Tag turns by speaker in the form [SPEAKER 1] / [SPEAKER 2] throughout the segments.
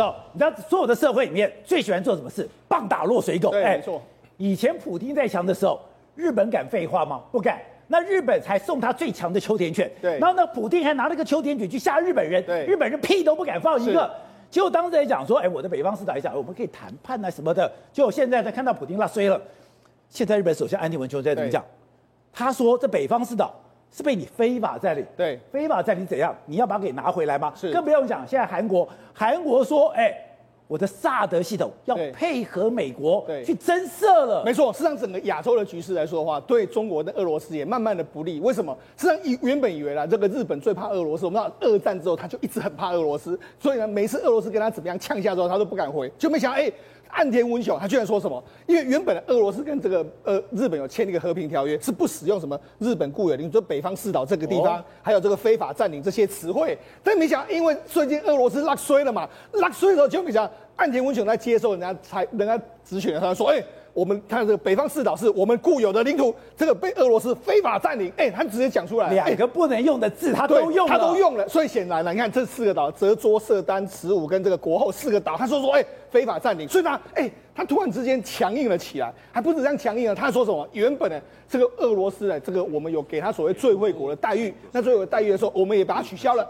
[SPEAKER 1] 走，你知道所有的社会里面最喜欢做什么事？棒打落水狗。
[SPEAKER 2] 对，没错。
[SPEAKER 1] 以前普丁在强的时候，日本敢废话吗？不敢。那日本才送他最强的秋田犬。
[SPEAKER 2] 对。
[SPEAKER 1] 然后呢，普丁还拿了个秋田犬去吓日本人。
[SPEAKER 2] 对。
[SPEAKER 1] 日本人屁都不敢放一个。结果当时在讲说，哎，我的北方四岛也讲，我们可以谈判啊什么的。结果现在在看到普丁拉衰了。现在日本首相安田文雄在怎么讲？他说这北方四岛是被你非法占领。
[SPEAKER 2] 对。
[SPEAKER 1] 非法占领怎样？你要把它给拿回来吗？
[SPEAKER 2] 是。
[SPEAKER 1] 更不用讲，现在韩国，韩国说，哎。我的萨德系统要配合美国去增设了，
[SPEAKER 2] 没错。事实上，整个亚洲的局势来说的话，对中国的俄罗斯也慢慢的不利。为什么？事实上，以原本以为啦，这个日本最怕俄罗斯。我们知道二战之后，他就一直很怕俄罗斯，所以呢，每次俄罗斯跟他怎么样呛下之后，他都不敢回。就没想到，哎、欸，岸田文雄他居然说什么？因为原本的俄罗斯跟这个呃日本有签一个和平条约，是不使用什么日本固有领土，就北方四岛这个地方，哦、还有这个非法占领这些词汇。但没想到，因为最近俄罗斯拉衰了嘛，拉衰的时候就没想到。岸田文雄在接受人家采人家咨询的时候说：“哎、欸，我们看这个北方四岛是我们固有的领土，这个被俄罗斯非法占领。欸”哎，他直接讲出来，
[SPEAKER 1] 两个不能用的字他都用了，
[SPEAKER 2] 他都用了。所以显然了，你看这四个岛：泽卓、色丹、慈武跟这个国后四个岛，他说说：“哎、欸，非法占领。”所以呢哎、欸，他突然之间强硬了起来，还不止这样强硬了。他说什么？原本呢，这个俄罗斯呢，这个我们有给他所谓最惠国的待遇，那最惠国待遇的时候，我们也把它取消了。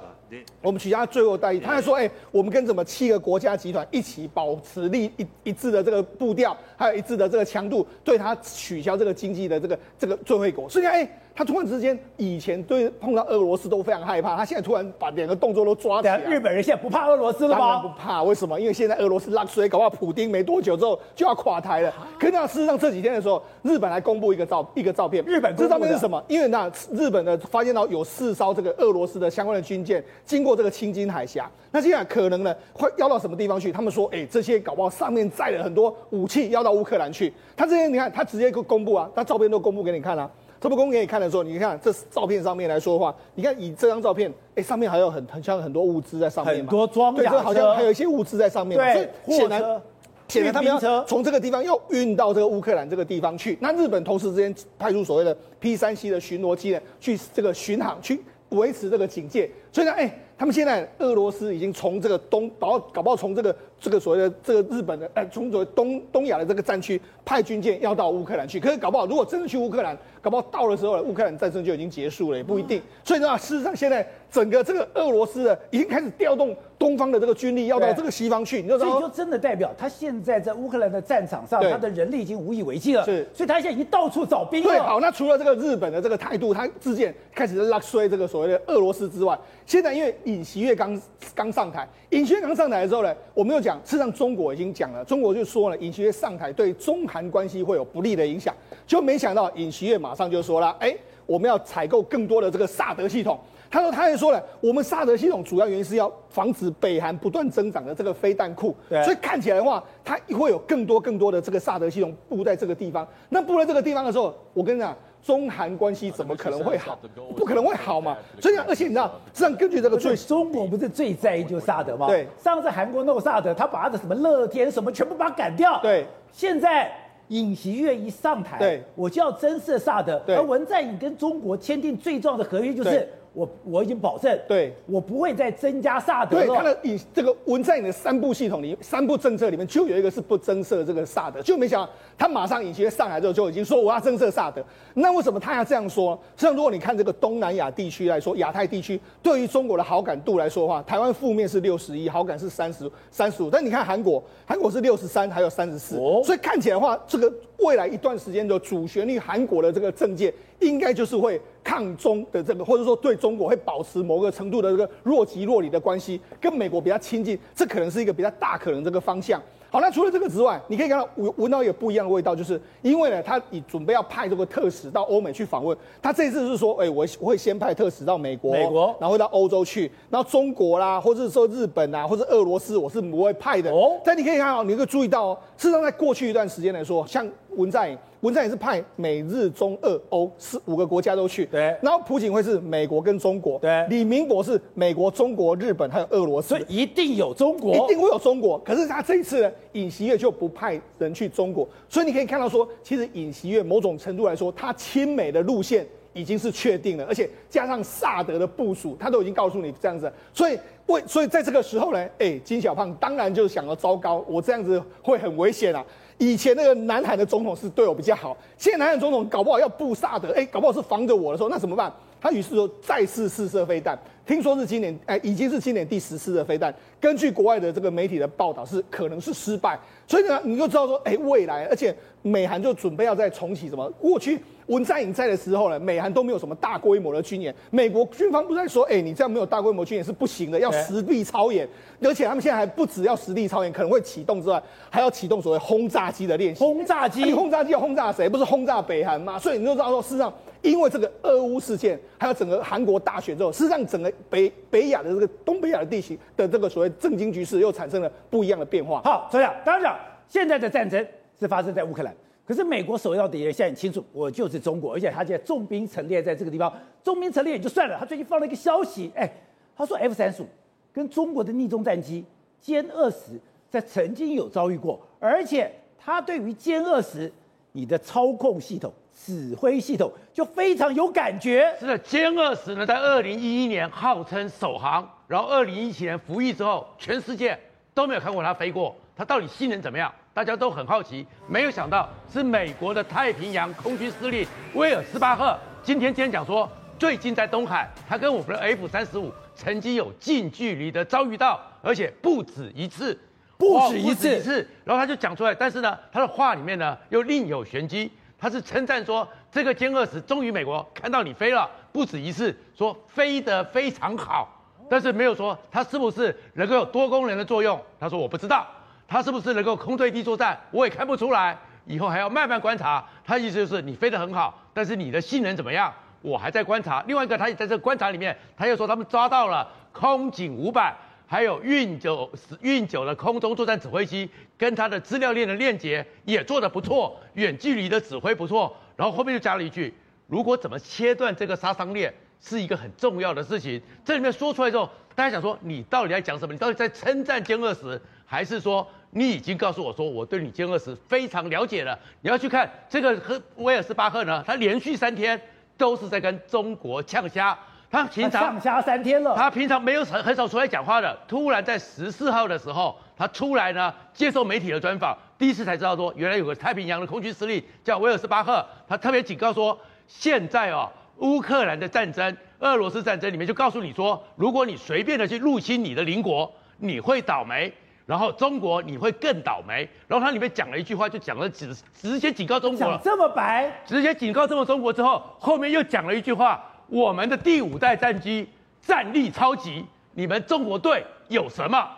[SPEAKER 2] 我们取消他最后待遇，他还说：“哎、欸，我们跟什么七个国家集团一起保持力一一致的这个步调，还有一致的这个强度，对他取消这个经济的这个这个最惠国。所以哎。欸”他突然之间，以前对碰到俄罗斯都非常害怕，他现在突然把两个动作都抓起来。
[SPEAKER 1] 日本人现在不怕俄罗斯了
[SPEAKER 2] 吗？不怕，为什么？因为现在俄罗斯落水，搞不好普丁没多久之后就要垮台了。可是那事实上这几天的时候，日本还公布一个照一个照片。
[SPEAKER 1] 日本
[SPEAKER 2] 这照片是什么？因为那日本的发现到有四艘这个俄罗斯的相关的军舰经过这个青津海峡，那现在可能呢会要到什么地方去？他们说，哎、欸，这些搞不好上面载了很多武器要到乌克兰去。他这些你看，他直接公布啊，他照片都公布给你看啊。这不公给你看的时候，你看这照片上面来说的话，你看以这张照片，哎，上面还有很很像很多物资在上面嘛，
[SPEAKER 1] 很多装
[SPEAKER 2] 对，这好像还有一些物资在上面嘛，
[SPEAKER 1] 对，
[SPEAKER 2] 显然显然他们要从这个地方要运到这个乌克兰这个地方去。那日本同时之间派出所谓的 P 三 C 的巡逻机呢，去这个巡航，去维持这个警戒。所以呢，哎，他们现在俄罗斯已经从这个东，搞搞不好从这个。这个所谓的这个日本的，呃，从所谓东东亚的这个战区派军舰要到乌克兰去，可是搞不好如果真的去乌克兰，搞不好到的时候，乌克兰战争就已经结束了，也不一定。所以呢，事实上现在整个这个俄罗斯的已经开始调动东方的这个军力要到这个西方去，你知道吗？
[SPEAKER 1] 所以就真的代表他现在在乌克兰的战场上，他的人力已经无以为继了。
[SPEAKER 2] 是，
[SPEAKER 1] 所以他现在已经到处找兵了。
[SPEAKER 2] 对，好，那除了这个日本的这个态度，他自荐开始在拉衰这个所谓的俄罗斯之外，现在因为尹锡悦刚刚上台，尹锡悦刚上台的时候呢，我们又讲，事实上中国。已经讲了，中国就说了，尹锡悦上台对中韩关系会有不利的影响，就没想到尹锡悦马上就说了，哎，我们要采购更多的这个萨德系统。他说，他也说了，我们萨德系统主要原因是要防止北韩不断增长的这个飞弹库，所以看起来的话，它会有更多更多的这个萨德系统布在这个地方。那布在这个地方的时候，我跟你讲。中韩关系怎么可能会好？不可能会好嘛！所以而且你知道，实际上根据这个最，
[SPEAKER 1] 中国不是最在意就是萨德吗？
[SPEAKER 2] 对，
[SPEAKER 1] 上次韩国弄萨德，他把他的什么乐天什么全部把他赶掉。
[SPEAKER 2] 对，
[SPEAKER 1] 现在尹锡悦一上台，
[SPEAKER 2] 对，
[SPEAKER 1] 我就要增设萨德。
[SPEAKER 2] 对，
[SPEAKER 1] 而文在寅跟中国签订最重要的合约就是。我我已经保证，
[SPEAKER 2] 对，
[SPEAKER 1] 我不会再增加萨德了。
[SPEAKER 2] 对，他的以这个文在寅的三部系统里，三部政策里面就有一个是不增设这个萨德，就没想到他马上尹锡悦上来之后就已经说我要增设萨德。那为什么他要这样说？实际上，如果你看这个东南亚地区来说，亚太地区对于中国的好感度来说的话，台湾负面是六十一，好感是三十三十五。但你看韩国，韩国是六十三，还有三十四。所以看起来的话，这个未来一段时间的主旋律，韩国的这个政界应该就是会。抗中的这个，或者说对中国会保持某个程度的这个若即若离的关系，跟美国比较亲近，这可能是一个比较大可能这个方向。好，那除了这个之外，你可以看到闻闻到一个不一样的味道，就是因为呢，他已准备要派这个特使到欧美去访问。他这次是说，哎，我会先派特使到美国，
[SPEAKER 1] 美国，
[SPEAKER 2] 然后会到欧洲去，然后中国啦，或者是说日本啊，或者俄罗斯，我是不会派的。哦，但你可以看到，你可以注意到哦，事实上在过去一段时间来说，像文在寅。文在寅是派美日中俄欧四五个国家都去，
[SPEAKER 1] 对。
[SPEAKER 2] 然后朴槿惠是美国跟中国，
[SPEAKER 1] 对。
[SPEAKER 2] 李明博是美国、中国、日本还有俄罗斯，
[SPEAKER 1] 所以一定有中国，
[SPEAKER 2] 一定会有中国。可是他这一次呢，尹锡悦就不派人去中国，所以你可以看到说，其实尹锡悦某种程度来说，他亲美的路线已经是确定了，而且加上萨德的部署，他都已经告诉你这样子。所以为所以在这个时候呢，哎，金小胖当然就想要糟糕，我这样子会很危险啊。以前那个南海的总统是对我比较好，现在南海总统搞不好要布萨德，哎，搞不好是防着我的时候，那怎么办？他于是说再次试射飞弹，听说是今年，哎，已经是今年第十次的飞弹。根据国外的这个媒体的报道，是可能是失败。所以呢，你就知道说，哎，未来，而且美韩就准备要再重启什么？过去文在寅在的时候呢，美韩都没有什么大规模的军演。美国军方不是在说，哎，你这样没有大规模军演是不行的，要实地操演。而且他们现在还不止要实地操演，可能会启动之外，还要启动所谓轰炸机的练习。
[SPEAKER 1] 轰炸机，
[SPEAKER 2] 你轰炸机要轰炸谁？不是轰炸北韩吗？所以你就知道说，事实上。因为这个俄乌事件，还有整个韩国大选之后，事实上整个北北亚的这个东北亚的地形的这个所谓政经局势又产生了不一样的变化。
[SPEAKER 1] 好，所以啊，当然现在的战争是发生在乌克兰，可是美国首要敌人现在很清楚，我就是中国，而且他现在重兵陈列在这个地方，重兵陈列也就算了，他最近放了一个消息，哎，他说 F 三十五跟中国的逆中战机歼二十在曾经有遭遇过，而且他对于歼二十你的操控系统。指挥系统就非常有感觉。
[SPEAKER 3] 是的，歼二十呢，在二零一一年号称首航，然后二零一七年服役之后，全世界都没有看过它飞过。它到底性能怎么样？大家都很好奇。没有想到是美国的太平洋空军司令威尔斯巴赫今天今天讲说，最近在东海，他跟我们的 F 三十五曾经有近距离的遭遇到，而且不止一次，
[SPEAKER 1] 不止一次，
[SPEAKER 3] 哦、一次。然后他就讲出来，但是呢，他的话里面呢又另有玄机。他是称赞说，这个歼二十终于美国看到你飞了，不止一次，说飞得非常好，但是没有说它是不是能够有多功能的作用。他说我不知道，它是不是能够空对地作战，我也看不出来，以后还要慢慢观察。他意思就是你飞得很好，但是你的性能怎么样，我还在观察。另外一个，他也在这个观察里面，他又说他们抓到了空警五百。还有运九运九的空中作战指挥机，跟它的资料链的链接也做得不错，远距离的指挥不错。然后后面就加了一句：如果怎么切断这个杀伤链，是一个很重要的事情。这里面说出来之后，大家想说你到底在讲什么？你到底在称赞歼二十，还是说你已经告诉我说我对你歼二十非常了解了？你要去看这个和威尔斯巴赫呢，他连续三天都是在跟中国呛虾。他平常
[SPEAKER 1] 上家三天了，
[SPEAKER 3] 他平常没有很很少出来讲话的，突然在十四号的时候，他出来呢接受媒体的专访，第一次才知道说，原来有个太平洋的空军司令叫威尔斯巴赫，他特别警告说，现在哦，乌克兰的战争、俄罗斯战争里面就告诉你说，如果你随便的去入侵你的邻国，你会倒霉，然后中国你会更倒霉，然后他里面讲了一句话，就讲了直直接警告中国了，
[SPEAKER 1] 这么白，
[SPEAKER 3] 直接警告这么中国之后，后面又讲了一句话。我们的第五代战机战力超级，你们中国队有什么？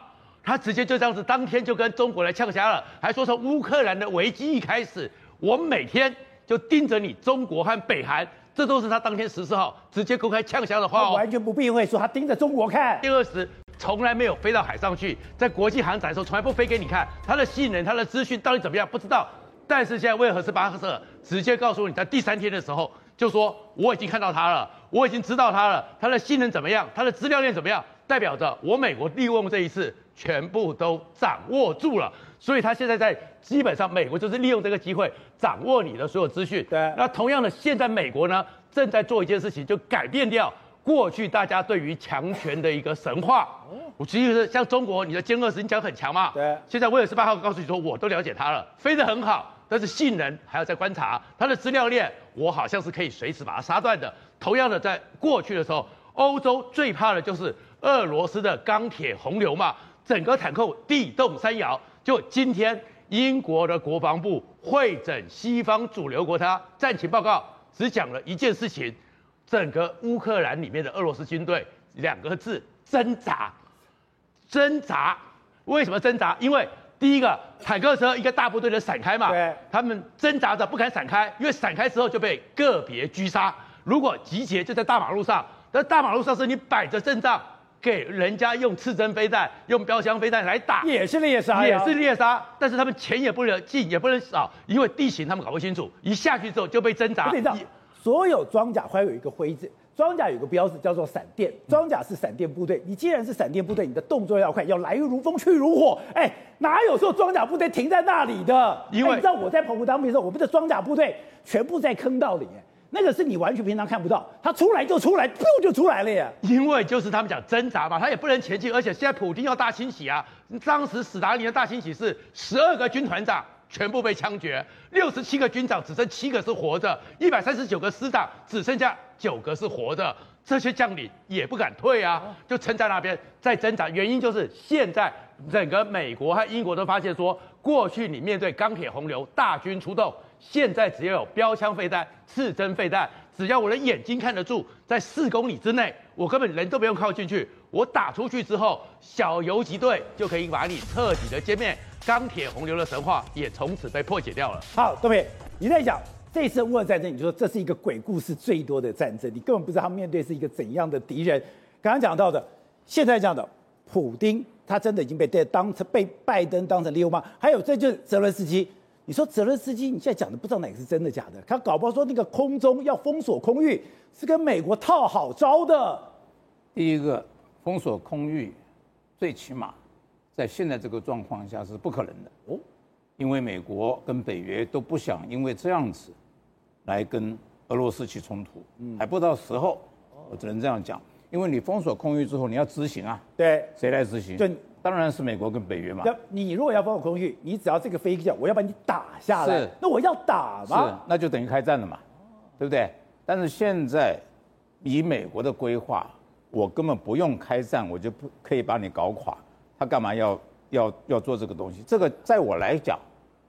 [SPEAKER 3] 他直接就这样子，当天就跟中国来呛虾了，还说从乌克兰的危机一开始，我们每天就盯着你中国和北韩，这都是他当天十四号直接公开呛虾的话哦，
[SPEAKER 1] 完全不避讳说他盯着中国看。
[SPEAKER 3] 第二十从来没有飞到海上去，在国际航展的时候从来不飞给你看，它的性能、它的资讯到底怎么样不知道，但是现在为何是巴赫直接告诉你，在第三天的时候。就说我已经看到他了，我已经知道它了，它的性能怎么样，它的资料链怎么样，代表着我美国利用这一次全部都掌握住了，所以它现在在基本上美国就是利用这个机会掌握你的所有资讯。
[SPEAKER 1] 对，
[SPEAKER 3] 那同样的，现在美国呢正在做一件事情，就改变掉过去大家对于强权的一个神话。我其实像中国，你的歼二十你讲很强嘛，
[SPEAKER 1] 对，
[SPEAKER 3] 现在威尔斯八号告诉你说，我都了解它了，飞得很好。但是性能还要再观察，它的资料链我好像是可以随时把它杀断的。同样的，在过去的时候，欧洲最怕的就是俄罗斯的钢铁洪流嘛，整个坦克地动山摇。就今天，英国的国防部会诊西方主流国家战情报告，只讲了一件事情：整个乌克兰里面的俄罗斯军队两个字挣扎，挣扎。为什么挣扎？因为第一个坦克车一个大部队的闪开嘛，
[SPEAKER 1] 对，
[SPEAKER 3] 他们挣扎着不敢闪开，因为闪开之后就被个别狙杀。如果集结就在大马路上，那大马路上是你摆着阵仗，给人家用刺针飞弹、用标枪飞弹来打，
[SPEAKER 1] 也是猎杀，
[SPEAKER 3] 也是猎杀。但是他们钱也不能进，也不能少，因为地形他们搞不清楚，一下去之后就被挣扎。
[SPEAKER 1] 所有装甲会有一个徽字。装甲有个标志叫做闪电，装甲是闪电部队。你既然是闪电部队，你的动作要快，要来如风去如火。哎，哪有说装甲部队停在那里的？因为你知道我在澎湖当兵的时候，我们的装甲部队全部在坑道里面。那个是你完全平常看不到，他出来就出来，噗就出来了呀。
[SPEAKER 3] 因为就是他们讲挣扎嘛，他也不能前进，而且现在普京要大清洗啊。当时史达林的大清洗是十二个军团长全部被枪决，六十七个军长只剩七个是活着，一百三十九个师长只剩下九个是活着，这些将领也不敢退啊，就撑在那边在挣扎。原因就是现在整个美国和英国都发现说，过去你面对钢铁洪流大军出动。现在只要有标枪飞弹、刺针飞弹，只要我的眼睛看得住，在四公里之内，我根本人都不用靠进去，我打出去之后，小游击队就可以把你彻底的歼灭。钢铁洪流的神话也从此被破解掉了。
[SPEAKER 1] 好，各位，你在讲这次乌俄战争，你说这是一个鬼故事最多的战争，你根本不知道他面对是一个怎样的敌人。刚刚讲到的，现在讲的，普丁他真的已经被当成被拜登当成利用吗？还有，这就是泽伦斯基。你说泽伦斯基，你现在讲的不知道哪个是真的假的？他搞不好说那个空中要封锁空域是跟美国套好招的。
[SPEAKER 4] 第一个封锁空域，最起码在现在这个状况下是不可能的哦，因为美国跟北约都不想因为这样子来跟俄罗斯起冲突，嗯还不到时候，我只能这样讲。因为你封锁空域之后，你要执行啊，
[SPEAKER 1] 对，
[SPEAKER 4] 谁来执行？
[SPEAKER 1] 就
[SPEAKER 4] 当然是美国跟北约嘛。
[SPEAKER 1] 你如果要封锁空域，你只要这个飞机叫我要把你打下来，是那我要打嘛？
[SPEAKER 4] 是，那就等于开战了嘛，对不对？但是现在以美国的规划，我根本不用开战，我就不可以把你搞垮。他干嘛要要要做这个东西？这个在我来讲，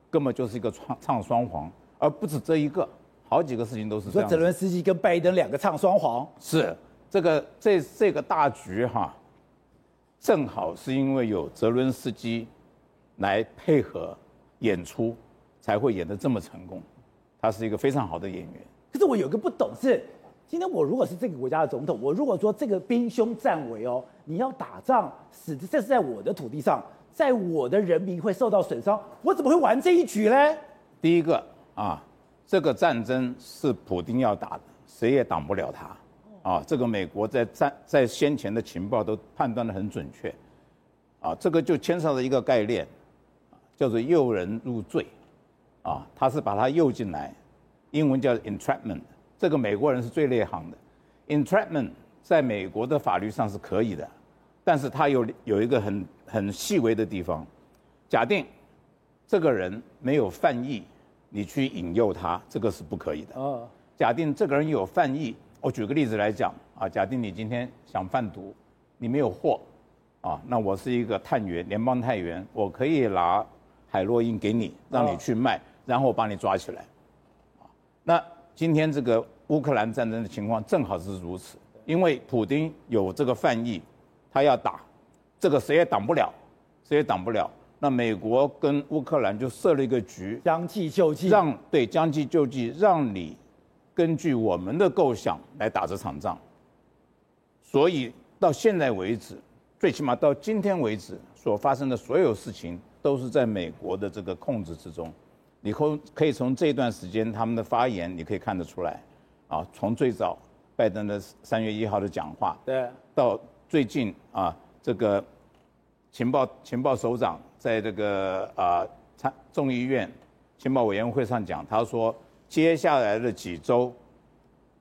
[SPEAKER 4] 根本就是一个唱唱双簧，而不止这一个，好几个事情都是这样。
[SPEAKER 1] 说泽伦斯基跟拜登两个唱双簧，
[SPEAKER 4] 是这个这这个大局哈。正好是因为有泽伦斯基来配合演出，才会演得这么成功。他是一个非常好的演员。
[SPEAKER 1] 可是我有个不懂是，今天我如果是这个国家的总统，我如果说这个兵凶战危哦，你要打仗，死的这是在我的土地上，在我的人民会受到损伤，我怎么会玩这一局呢？
[SPEAKER 4] 第一个啊，这个战争是普丁要打的，谁也挡不了他。啊，这个美国在战在先前的情报都判断得很准确，啊，这个就牵涉到一个概念，叫做诱人入罪，啊，他是把他诱进来，英文叫 entrapment，这个美国人是最内行的，entrapment 在美国的法律上是可以的，但是他有有一个很很细微的地方，假定这个人没有犯意，你去引诱他，这个是不可以的。哦，假定这个人有犯意。我举个例子来讲啊，假定你今天想贩毒，你没有货，啊，那我是一个探员，联邦探员，我可以拿海洛因给你，让你去卖，然后我把你抓起来，啊，那今天这个乌克兰战争的情况正好是如此，因为普京有这个犯意，他要打，这个谁也挡不了，谁也挡不了，那美国跟乌克兰就设了一个局，
[SPEAKER 1] 将计就计，
[SPEAKER 4] 让对将计就计，让你。根据我们的构想来打这场仗，所以到现在为止，最起码到今天为止所发生的所有事情都是在美国的这个控制之中。你可可以从这段时间他们的发言，你可以看得出来，啊，从最早拜登的三月一号的讲话，
[SPEAKER 1] 对，
[SPEAKER 4] 到最近啊这个情报情报首长在这个啊参众议院情报委员会上讲，他说。接下来的几周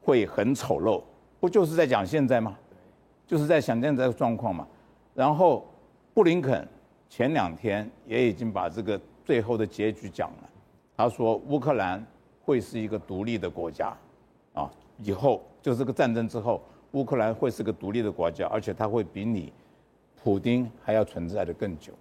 [SPEAKER 4] 会很丑陋，不就是在讲现在吗？就是在想现在的状况嘛。然后布林肯前两天也已经把这个最后的结局讲了，他说乌克兰会是一个独立的国家，啊，以后就这个战争之后，乌克兰会是个独立的国家，而且它会比你普丁还要存在的更久。